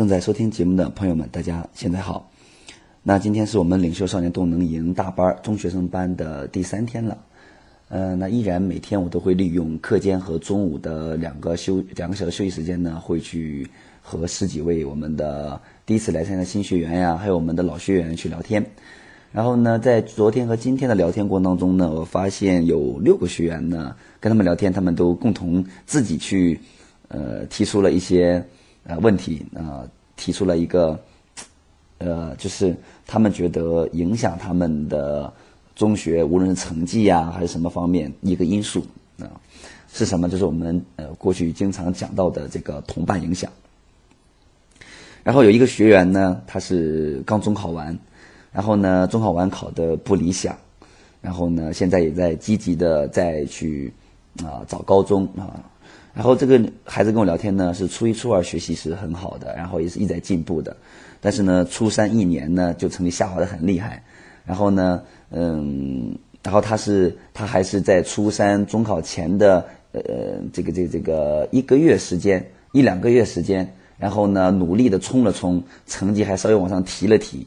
正在收听节目的朋友们，大家现在好。那今天是我们领袖少年动能营大班中学生班的第三天了。呃，那依然每天我都会利用课间和中午的两个休两个小时休息时间呢，会去和十几位我们的第一次来参加新学员呀，还有我们的老学员去聊天。然后呢，在昨天和今天的聊天过程当中呢，我发现有六个学员呢，跟他们聊天，他们都共同自己去呃提出了一些呃问题啊、提出了一个呃，就是他们觉得影响他们的中学，无论是成绩呀、还是什么方面一个因素啊、是什么？就是我们呃过去经常讲到的这个同伴影响。然后有一个学员呢，他是刚中考完，然后呢中考完考的不理想，然后呢现在也在积极的再去啊、找高中啊。然后这个孩子跟我聊天呢，是初一初二学习是很好的，然后也是一直在进步的，但是呢初三一年呢就成绩下滑的很厉害，然后呢嗯，然后他是他还是在初三中考前的呃这个这个这个一个月时间一两个月时间。然后呢，努力的冲了冲，成绩还稍微往上提了提。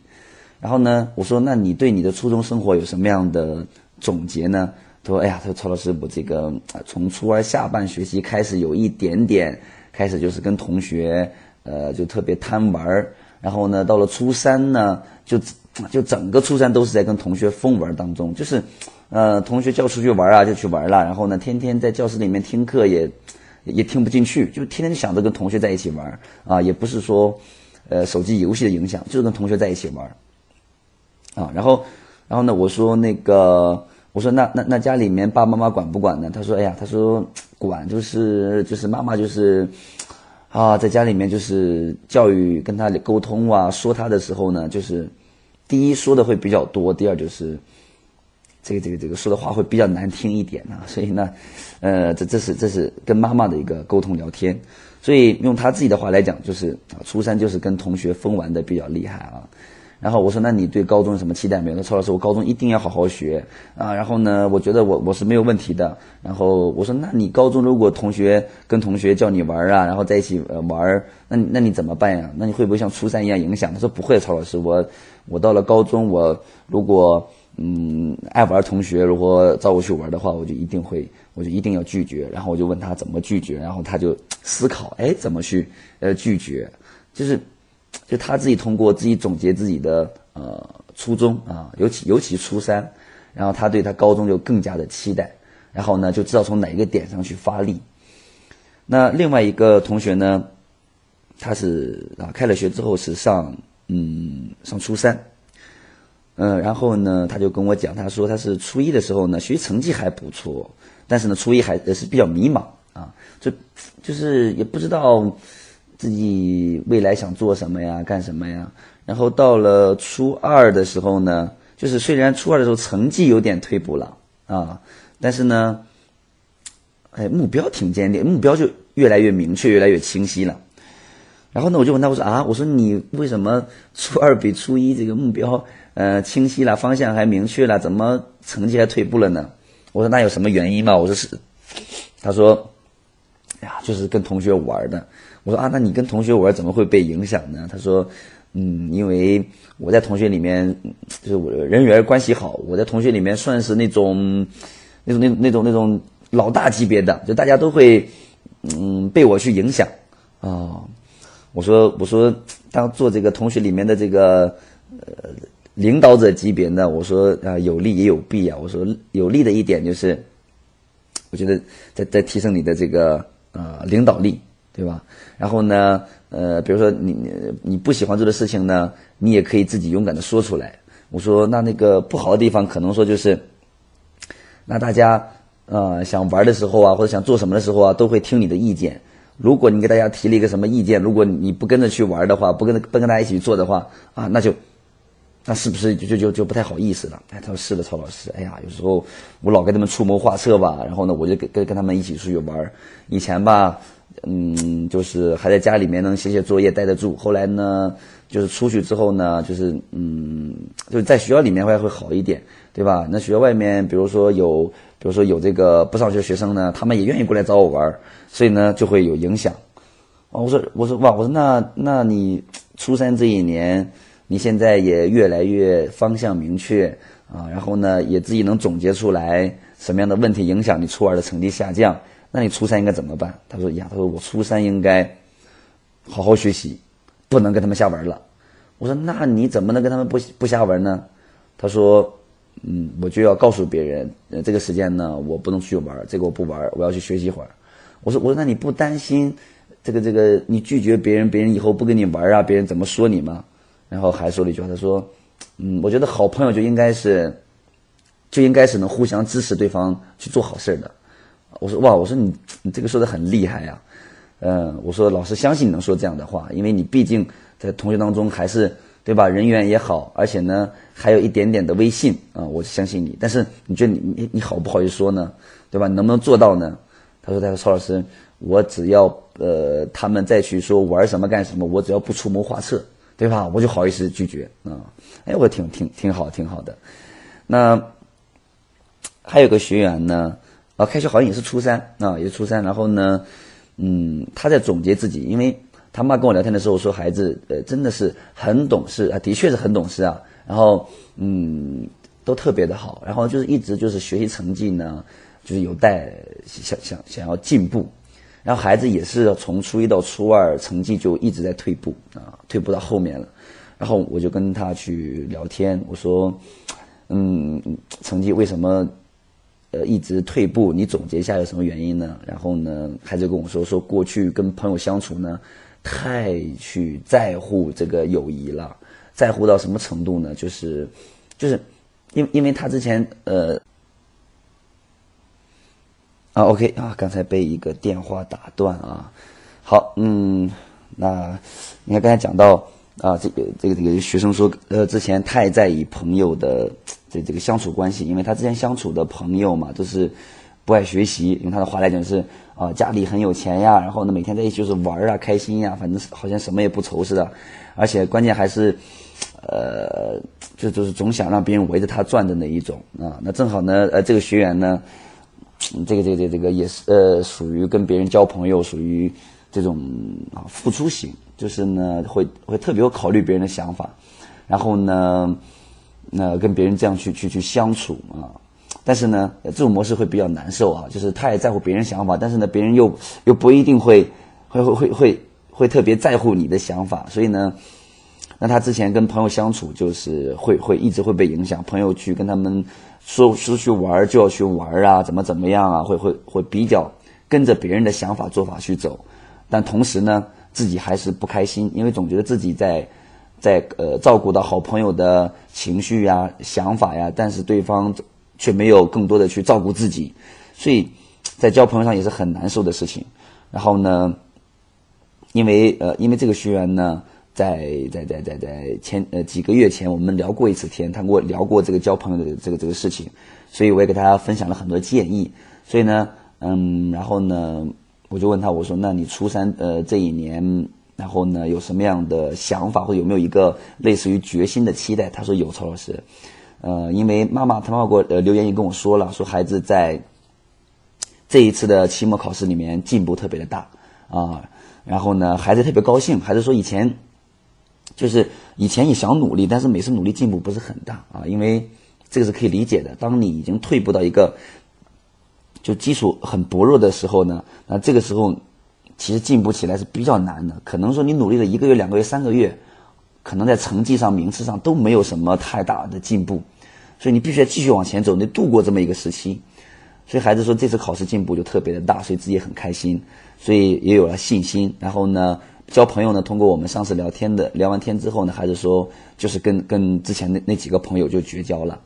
然后呢，我说：“那你对你的初中生活有什么样的总结呢？”他说：“哎呀，他说曹老师，我这个从初二下半学期开始，有一点点开始就是跟同学呃就特别贪玩。然后呢，到了初三呢，就就整个初三都是在跟同学疯玩当中，就是呃同学叫出去玩啊就去玩了，然后呢天天在教室里面听课也。”也听不进去，就天天想着跟同学在一起玩啊，也不是说，呃，手机游戏的影响，就是跟同学在一起玩啊。然后，然后呢，我说那个，我说那那那家里面爸爸妈妈管不管呢？他说，哎呀，他说管，就是就是妈妈就是啊，在家里面就是教育跟他沟通啊，说他的时候呢，就是第一说的会比较多，第二就是。这个这个这个说的话会比较难听一点啊，所以呢，呃，这这是这是跟妈妈的一个沟通聊天，所以用他自己的话来讲，就是啊，初三就是跟同学疯玩的比较厉害啊。然后我说，那你对高中有什么期待没有？那曹老师，我高中一定要好好学啊。然后呢，我觉得我我是没有问题的。然后我说，那你高中如果同学跟同学叫你玩啊，然后在一起呃玩，那那你怎么办呀？那你会不会像初三一样影响？他说不会，曹老师，我我到了高中，我如果嗯，爱玩同学如果找我去玩的话，我就一定会，我就一定要拒绝。然后我就问他怎么拒绝，然后他就思考，哎，怎么去呃拒绝？就是，就他自己通过自己总结自己的呃初中啊，尤其尤其初三，然后他对他高中就更加的期待，然后呢就知道从哪一个点上去发力。那另外一个同学呢，他是啊开了学之后是上嗯上初三。嗯，然后呢，他就跟我讲，他说他是初一的时候呢，学习成绩还不错，但是呢，初一还是比较迷茫啊，就就是也不知道自己未来想做什么呀，干什么呀。然后到了初二的时候呢，就是虽然初二的时候成绩有点退步了啊，但是呢，哎，目标挺坚定，目标就越来越明确，越来越清晰了。然后呢，我就问他，我说啊，我说你为什么初二比初一这个目标？呃，清晰了，方向还明确了，怎么成绩还退步了呢？我说那有什么原因吗？我说是，他说，哎呀，就是跟同学玩的。我说啊，那你跟同学玩怎么会被影响呢？他说，嗯，因为我在同学里面就是我人缘关系好，我在同学里面算是那种那种那那种那种老大级别的，就大家都会嗯被我去影响啊。我说我说当做这个同学里面的这个呃。领导者级别呢？我说啊，有利也有弊啊。我说有利的一点就是，我觉得在在提升你的这个呃领导力，对吧？然后呢，呃，比如说你你你不喜欢做的事情呢，你也可以自己勇敢的说出来。我说那那个不好的地方，可能说就是，那大家呃想玩的时候啊，或者想做什么的时候啊，都会听你的意见。如果你给大家提了一个什么意见，如果你不跟着去玩的话，不跟不跟大家一起去做的话啊，那就。那是不是就就就就不太好意思了？哎，他说是的，曹老师。哎呀，有时候我老跟他们出谋划策吧，然后呢，我就跟跟跟他们一起出去玩以前吧，嗯，就是还在家里面能写写作业待得住。后来呢，就是出去之后呢，就是嗯，就是在学校里面会会好一点，对吧？那学校外面，比如说有，比如说有这个不上学学生呢，他们也愿意过来找我玩所以呢，就会有影响。我说我说哇，我说那那你初三这一年，你现在也越来越方向明确啊，然后呢也自己能总结出来什么样的问题影响你初二的成绩下降，那你初三应该怎么办？他说呀，他说我初三应该好好学习，不能跟他们瞎玩了。我说那你怎么能跟他们不不瞎玩呢？他说。嗯，我就要告诉别人，这个时间呢，我不能出去玩，这个我不玩，我要去学习一会儿。我说，我说，那你不担心这个这个你拒绝别人，别人以后不跟你玩啊，别人怎么说你吗？然后还说了一句话，他说，嗯，我觉得好朋友就应该是，就应该是能互相支持对方去做好事的。我说，哇，我说你你这个说的很厉害呀，嗯，我说老师相信你能说这样的话，因为你毕竟在同学当中还是。对吧？人缘也好，而且呢，还有一点点的威信啊，我相信你。但是你觉得你你你好不好意思说呢？对吧？你能不能做到呢？他说：“他说曹老师，我只要呃他们再去说玩什么干什么，我只要不出谋划策，对吧？我就好意思拒绝啊。哎，我挺挺挺好，挺好的。那还有个学员呢，开学好像也是初三啊，也是初三。然后呢，嗯，他在总结自己，因为。他妈跟我聊天的时候说，孩子呃真的是很懂事啊，的确是很懂事啊。然后嗯，都特别的好。然后就是一直就是学习成绩呢，就是有待想想想要进步。然后孩子也是从初一到初二成绩就一直在退步啊，退步到后面了。然后我就跟他去聊天，我说嗯，成绩为什么呃一直退步？你总结一下有什么原因呢？然后呢，孩子跟我说说过去跟朋友相处呢。太去在乎这个友谊了，在乎到什么程度呢？就是，就是，因因为他之前呃，啊，OK 啊，刚才被一个电话打断啊。好，嗯，那你看刚才讲到啊，这个这个这个学生说，呃，之前太在意朋友的这这个相处关系，因为他之前相处的朋友嘛，都是不爱学习，用他的话来讲是。啊，家里很有钱呀，然后呢，每天在一起就是玩啊，开心呀，反正好像什么也不愁似的，而且关键还是，呃，就就是总想让别人围着他转的那一种啊。那正好呢，呃，这个学员呢，这个这个这个这个也是呃，属于跟别人交朋友，属于这种啊付出型，就是呢会会特别考虑别人的想法，然后呢，那跟别人这样去去去相处啊。但是呢，这种模式会比较难受啊，就是太在乎别人想法，但是呢，别人又又不一定会会会会会会特别在乎你的想法，所以呢，那他之前跟朋友相处就是会会一直会被影响，朋友去跟他们说出去玩就要去玩啊，怎么怎么样啊，会会会比较跟着别人的想法做法去走，但同时呢，自己还是不开心，因为总觉得自己在在呃照顾到好朋友的情绪呀、想法呀，但是对方。却没有更多的去照顾自己，所以在交朋友上也是很难受的事情。然后呢，因为呃，因为这个学员呢，在在在在在前呃几个月前，我们聊过一次天，他跟我聊过这个交朋友的这个这个事情，所以我也给大家分享了很多建议。所以呢，嗯，然后呢，我就问他，我说，那你初三呃这一年，然后呢有什么样的想法，或有没有一个类似于决心的期待？他说有，曹老师。呃，因为妈妈他妈妈给我呃留言也跟我说了，说孩子在这一次的期末考试里面进步特别的大啊，然后呢，孩子特别高兴，孩子说以前就是以前也想努力，但是每次努力进步不是很大啊，因为这个是可以理解的。当你已经退步到一个就基础很薄弱的时候呢，那这个时候其实进步起来是比较难的，可能说你努力了一个月、两个月、三个月，可能在成绩上、名次上都没有什么太大的进步。所以你必须要继续往前走，你度过这么一个时期。所以孩子说这次考试进步就特别的大，所以自己也很开心，所以也有了信心。然后呢，交朋友呢，通过我们上次聊天的聊完天之后呢，孩子说就是跟跟之前那那几个朋友就绝交了，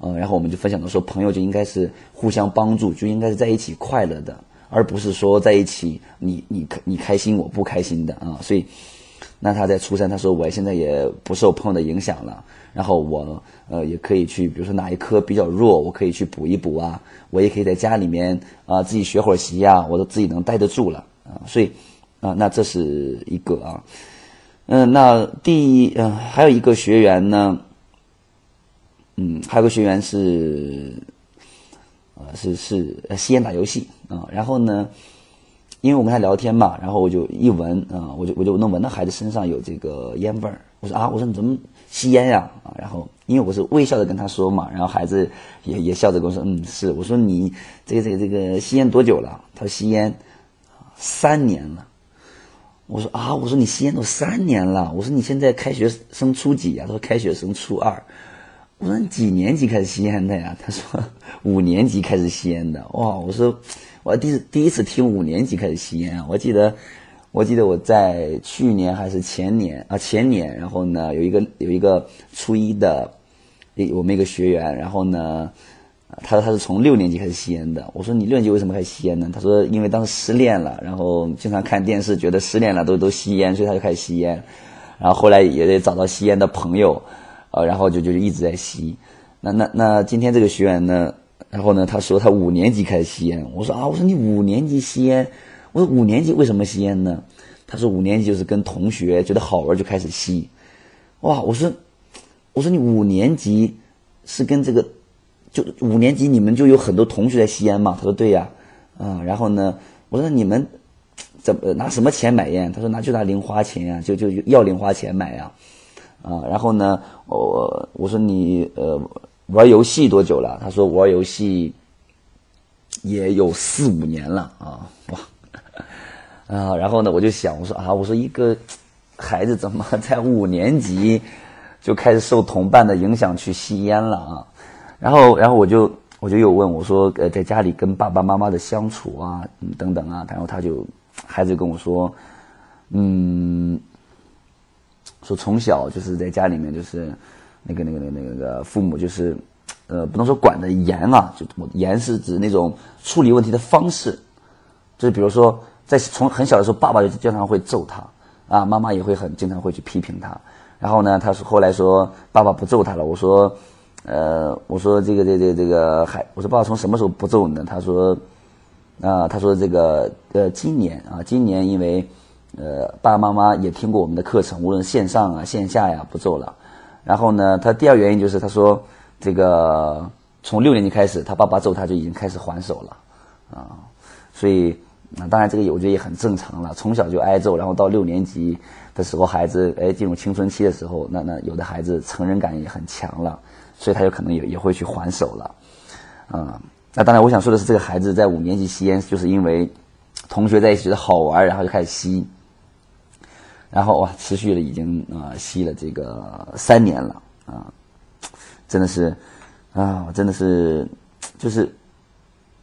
嗯，然后我们就分享到说，朋友就应该是互相帮助，就应该是在一起快乐的，而不是说在一起你你你开心我不开心的啊。所以，那他在初三，他说我现在也不受朋友的影响了。然后我呃也可以去，比如说哪一科比较弱，我可以去补一补啊。我也可以在家里面啊自己学会儿习呀，我都自己能待得住了啊。所以啊，那这是一个啊。嗯，那第嗯还有一个学员呢，嗯，还有个学员是，呃是是吸烟打游戏啊。然后呢，因为我跟他聊天嘛，然后我就一闻啊，我就我就能闻到孩子身上有这个烟味儿。我说啊，我说你怎么吸烟呀？啊，然后因为我是微笑着跟他说嘛，然后孩子也也笑着跟我说，嗯，是。我说你这个这个这个吸烟多久了？他说吸烟三年了。我说啊，我说你吸烟都三年了。我说你现在开学生初几呀？他说开学生初二。我说你几年级开始吸烟的呀？他说五年级开始吸烟的。哇，我说。我第第一次听五年级开始吸烟啊，我记得，我记得我在去年还是前年啊前年，然后呢有一个有一个初一的，我们一个学员，然后呢，他说他是从六年级开始吸烟的。我说你六年级为什么开始吸烟呢？他说因为当时失恋了，然后经常看电视，觉得失恋了都都吸烟，所以他就开始吸烟。然后后来也得找到吸烟的朋友，呃，然后就就一直在吸。那那那今天这个学员呢？然后呢，他说他五年级开始吸烟。我说啊，我说你五年级吸烟，我说五年级为什么吸烟呢？他说五年级就是跟同学觉得好玩就开始吸。哇，我说，我说你五年级是跟这个，就五年级你们就有很多同学在吸烟嘛？他说对呀，啊，然后呢，我说你们怎么拿什么钱买烟？他说拿就拿零花钱呀，就就要零花钱买呀，啊，然后呢，我我说你呃。玩游戏多久了？他说玩游戏也有四五年了啊！哇 啊！然后呢，我就想，我说啊，我说一个孩子怎么在五年级就开始受同伴的影响去吸烟了啊？然后，然后我就我就又问我说，呃，在家里跟爸爸妈妈的相处啊，等等啊，然后他就孩子跟我说，嗯，说从小就是在家里面就是。那个、那个、那个、那个父母就是，呃，不能说管的严啊，就严是指那种处理问题的方式，就是比如说，在从很小的时候，爸爸就经常会揍他，啊，妈妈也会很经常会去批评他。然后呢，他说后来说爸爸不揍他了。我说，呃，我说这个、这、这、这个还，我说爸爸从什么时候不揍你呢？他说，啊，他说这个呃，今年啊，今年因为呃，爸爸妈妈也听过我们的课程，无论线上啊、线下呀，不揍了。然后呢，他第二原因就是他说，这个从六年级开始，他爸爸揍他就已经开始还手了，啊，所以那当然这个我觉得也很正常了。从小就挨揍，然后到六年级的时候，孩子哎进入青春期的时候，那那有的孩子成人感也很强了，所以他有可能也也会去还手了，啊，那当然我想说的是，这个孩子在五年级吸烟，就是因为同学在一起觉得好玩，然后就开始吸。然后哇，持续了已经啊吸了这个三年了啊，真的是啊，真的是就是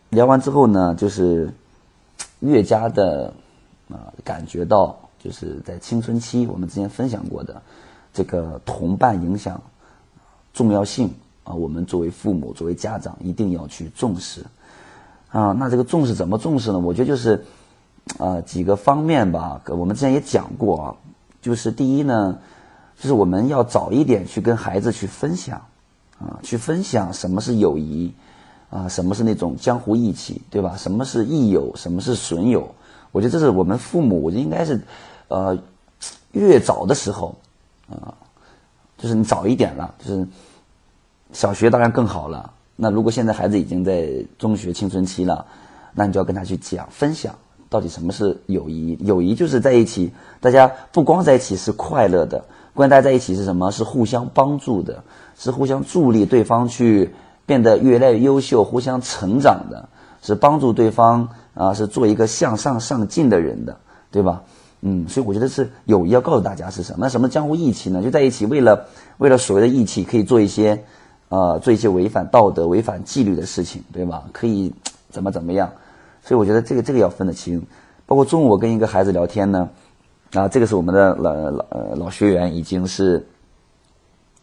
聊完之后呢，就是越加的啊感觉到，就是在青春期我们之前分享过的这个同伴影响重要性啊，我们作为父母作为家长一定要去重视啊。那这个重视怎么重视呢？我觉得就是。啊，几个方面吧，我们之前也讲过啊，就是第一呢，就是我们要早一点去跟孩子去分享，啊，去分享什么是友谊，啊，什么是那种江湖义气，对吧？什么是益友，什么是损友？我觉得这是我们父母，我觉得应该是，呃，越早的时候，啊，就是你早一点了，就是小学当然更好了。那如果现在孩子已经在中学青春期了，那你就要跟他去讲分享。到底什么是友谊？友谊就是在一起，大家不光在一起是快乐的，关键大家在一起是什么？是互相帮助的，是互相助力对方去变得越来越优秀，互相成长的，是帮助对方啊，是做一个向上上进的人的，对吧？嗯，所以我觉得是友谊要告诉大家是什么？那什么江湖义气呢？就在一起为了为了所谓的义气，可以做一些呃做一些违反道德、违反纪律的事情，对吧？可以怎么怎么样？所以我觉得这个这个要分得清，包括中午我跟一个孩子聊天呢，啊，这个是我们的老老呃老学员，已经是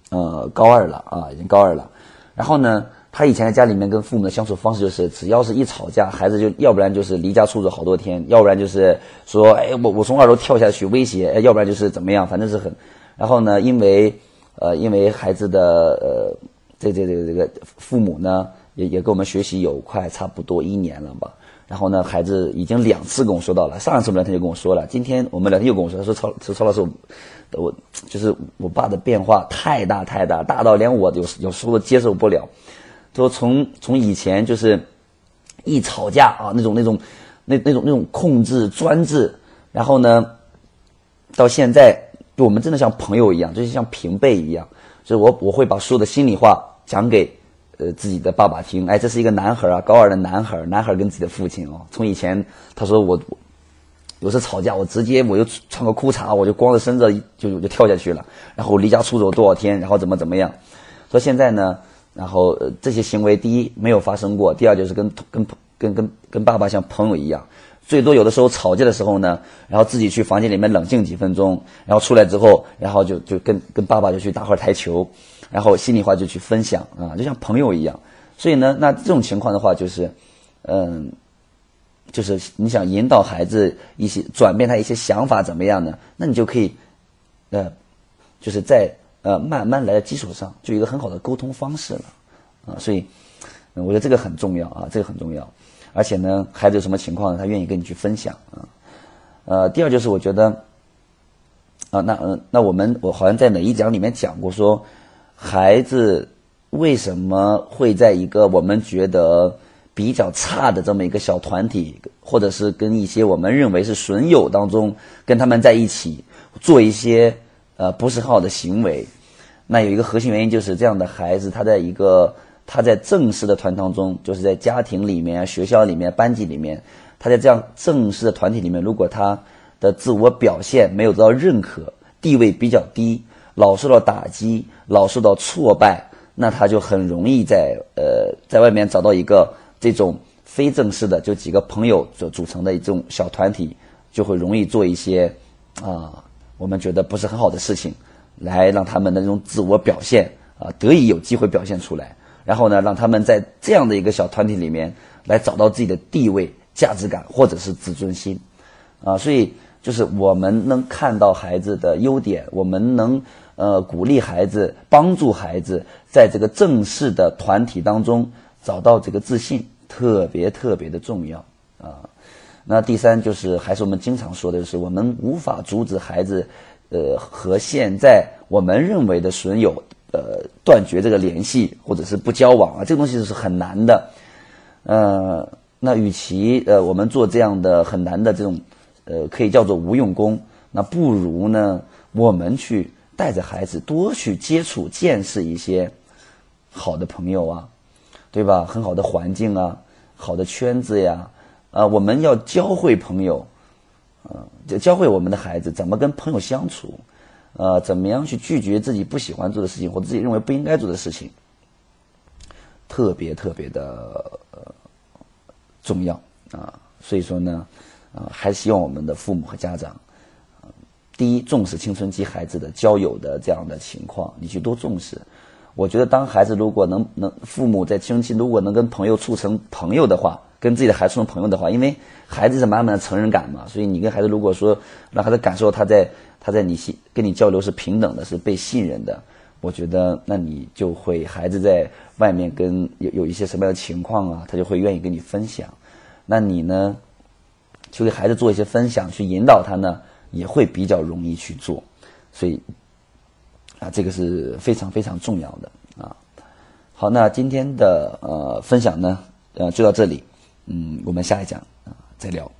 呃高二了啊，已经高二了。然后呢，他以前在家里面跟父母的相处方式就是，只要是一吵架，孩子就要不然就是离家出走好多天，要不然就是说，哎，我我从二楼跳下去威胁，要不然就是怎么样，反正是很。然后呢，因为呃因为孩子的呃这这这个这个父母呢，也也跟我们学习有快差不多一年了吧。然后呢，孩子已经两次跟我说到了。上一次聊天就跟我说了，今天我们聊天又跟我说，他说曹曹老师，我就是我爸的变化太大太大，大到连我有有时候都接受不了。他说从从以前就是一吵架啊，那种那种那那种那种控制专制，然后呢，到现在就我们真的像朋友一样，就是像平辈一样，就是我我会把所有的心里话讲给呃自己的爸爸听。哎，这是一个男孩啊，高二的男孩，男孩跟自己的父亲哦，从以前他说我有时吵架，我直接我就穿个裤衩，我就光着身子就就跳下去了，然后离家出走多少天，然后怎么怎么样。说现在呢，然后这些行为，第一没有发生过，第二就是跟跟跟跟跟爸爸像朋友一样，最多有的时候吵架的时候呢，然后自己去房间里面冷静几分钟，然后出来之后，然后就就跟跟爸爸就去打会儿台球，然后心里话就去分享啊，就像朋友一样。所以呢，那这种情况的话，就是嗯，就是你想引导孩子一些转变他一些想法怎么样呢？那你就可以呃，就是在呃慢慢来的基础上，就有一个很好的沟通方式了啊。所以我觉得这个很重要啊，这个很重要。而且呢，孩子有什么情况，他愿意跟你去分享啊。呃，第二就是我觉得，啊，那嗯，那我们我好像在哪一讲里面讲过，说孩子为什么会在一个我们觉得比较差的这么一个小团体，或者是跟一些我们认为是损友当中跟他们在一起做一些呃不是很好的行为？那有一个核心原因就是这样的孩子他在一个。他在正式的团当中，就是在家庭里面、学校里面、班级里面，他在这样正式的团体里面，如果他的自我表现没有得到认可，地位比较低，老受到打击，老受到挫败，那他就很容易在呃在外面找到一个这种非正式的，就几个朋友所组成的一种小团体，就会容易做一些啊我们觉得不是很好的事情，来让他们的这种自我表现啊得以有机会表现出来。然后呢，让他们在这样的一个小团体里面来找到自己的地位、价值感，或者是自尊心，啊，所以就是我们能看到孩子的优点，我们能呃鼓励孩子、帮助孩子在这个正式的团体当中找到这个自信，特别特别的重要啊。那第三就是还是我们经常说的是，我们无法阻止孩子呃和现在我们认为的损友。呃，断绝这个联系，或者是不交往啊，这个东西是很难的。呃，那与其呃我们做这样的很难的这种，呃，可以叫做无用功，那不如呢，我们去带着孩子多去接触、见识一些好的朋友啊，对吧？很好的环境啊，好的圈子呀，啊，我们要教会朋友，啊，就教会我们的孩子怎么跟朋友相处。呃，怎么样去拒绝自己不喜欢做的事情，或者自己认为不应该做的事情，特别特别的重要啊！所以说呢，啊，还是希望我们的父母和家长，第一重视青春期孩子的交友的这样的情况，你去多重视。我觉得，当孩子如果能能父母在青春期如果能跟朋友处成朋友的话，跟自己的孩子处成朋友的话，因为孩子是满满的成人感嘛，所以你跟孩子如果说让孩子感受他在。他在你信跟你交流是平等的，是被信任的。我觉得，那你就会孩子在外面跟有有一些什么样的情况啊，他就会愿意跟你分享。那你呢，去给孩子做一些分享，去引导他呢，也会比较容易去做。所以，啊，这个是非常非常重要的啊。好，那今天的呃分享呢，呃，就到这里。嗯，我们下一讲啊再聊。